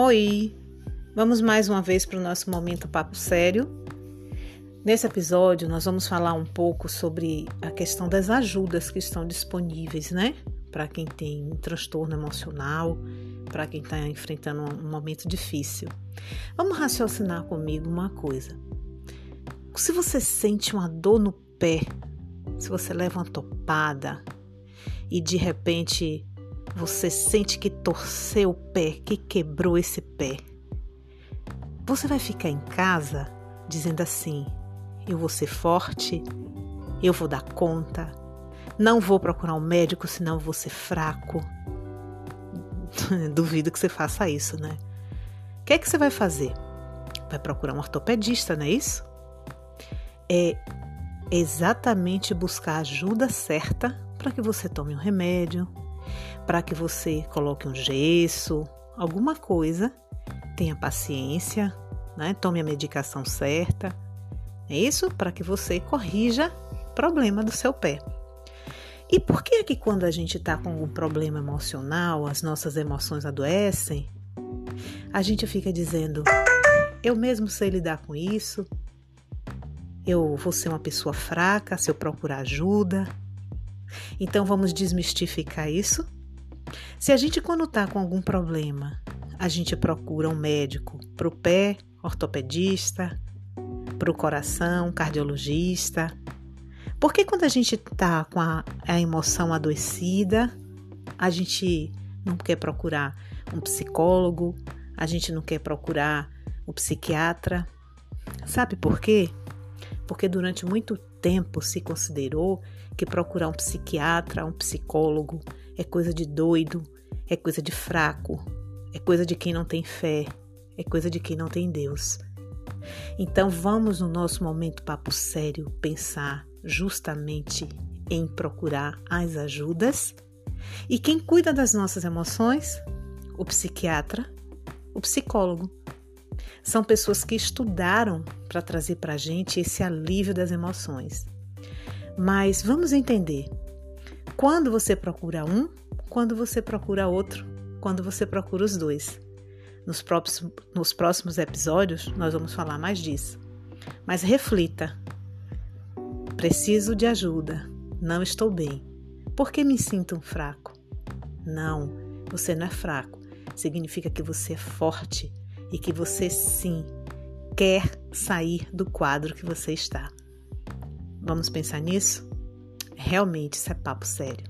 Oi! Vamos mais uma vez para o nosso momento papo sério. Nesse episódio, nós vamos falar um pouco sobre a questão das ajudas que estão disponíveis, né? Para quem tem um transtorno emocional, para quem está enfrentando um momento difícil. Vamos raciocinar comigo uma coisa. Se você sente uma dor no pé, se você leva uma topada e de repente você sente que torceu o pé, que quebrou esse pé. Você vai ficar em casa dizendo assim: eu vou ser forte, eu vou dar conta, não vou procurar um médico, senão vou ser fraco. Duvido que você faça isso, né? O que é que você vai fazer? Vai procurar um ortopedista, não é isso? É exatamente buscar a ajuda certa para que você tome um remédio, para que você coloque um gesso, alguma coisa. Tenha paciência, né? tome a medicação certa. É isso para que você corrija o problema do seu pé. E por que é que quando a gente está com algum problema emocional, as nossas emoções adoecem, a gente fica dizendo: eu mesmo sei lidar com isso, eu vou ser uma pessoa fraca se eu procurar ajuda. Então vamos desmistificar isso? Se a gente, quando está com algum problema, a gente procura um médico para o pé, ortopedista, para o coração, cardiologista. Porque quando a gente está com a, a emoção adoecida, a gente não quer procurar um psicólogo, a gente não quer procurar um psiquiatra. Sabe por quê? Porque durante muito tempo se considerou que procurar um psiquiatra, um psicólogo é coisa de doido, é coisa de fraco, é coisa de quem não tem fé, é coisa de quem não tem Deus. Então vamos no nosso momento papo sério pensar justamente em procurar as ajudas. E quem cuida das nossas emoções? O psiquiatra, o psicólogo. São pessoas que estudaram para trazer para a gente esse alívio das emoções. Mas vamos entender: quando você procura um, quando você procura outro, quando você procura os dois. Nos próximos, nos próximos episódios, nós vamos falar mais disso. Mas reflita: preciso de ajuda, não estou bem. Por que me sinto um fraco? Não, você não é fraco. Significa que você é forte e que você sim quer sair do quadro que você está. Vamos pensar nisso? Realmente isso é papo sério.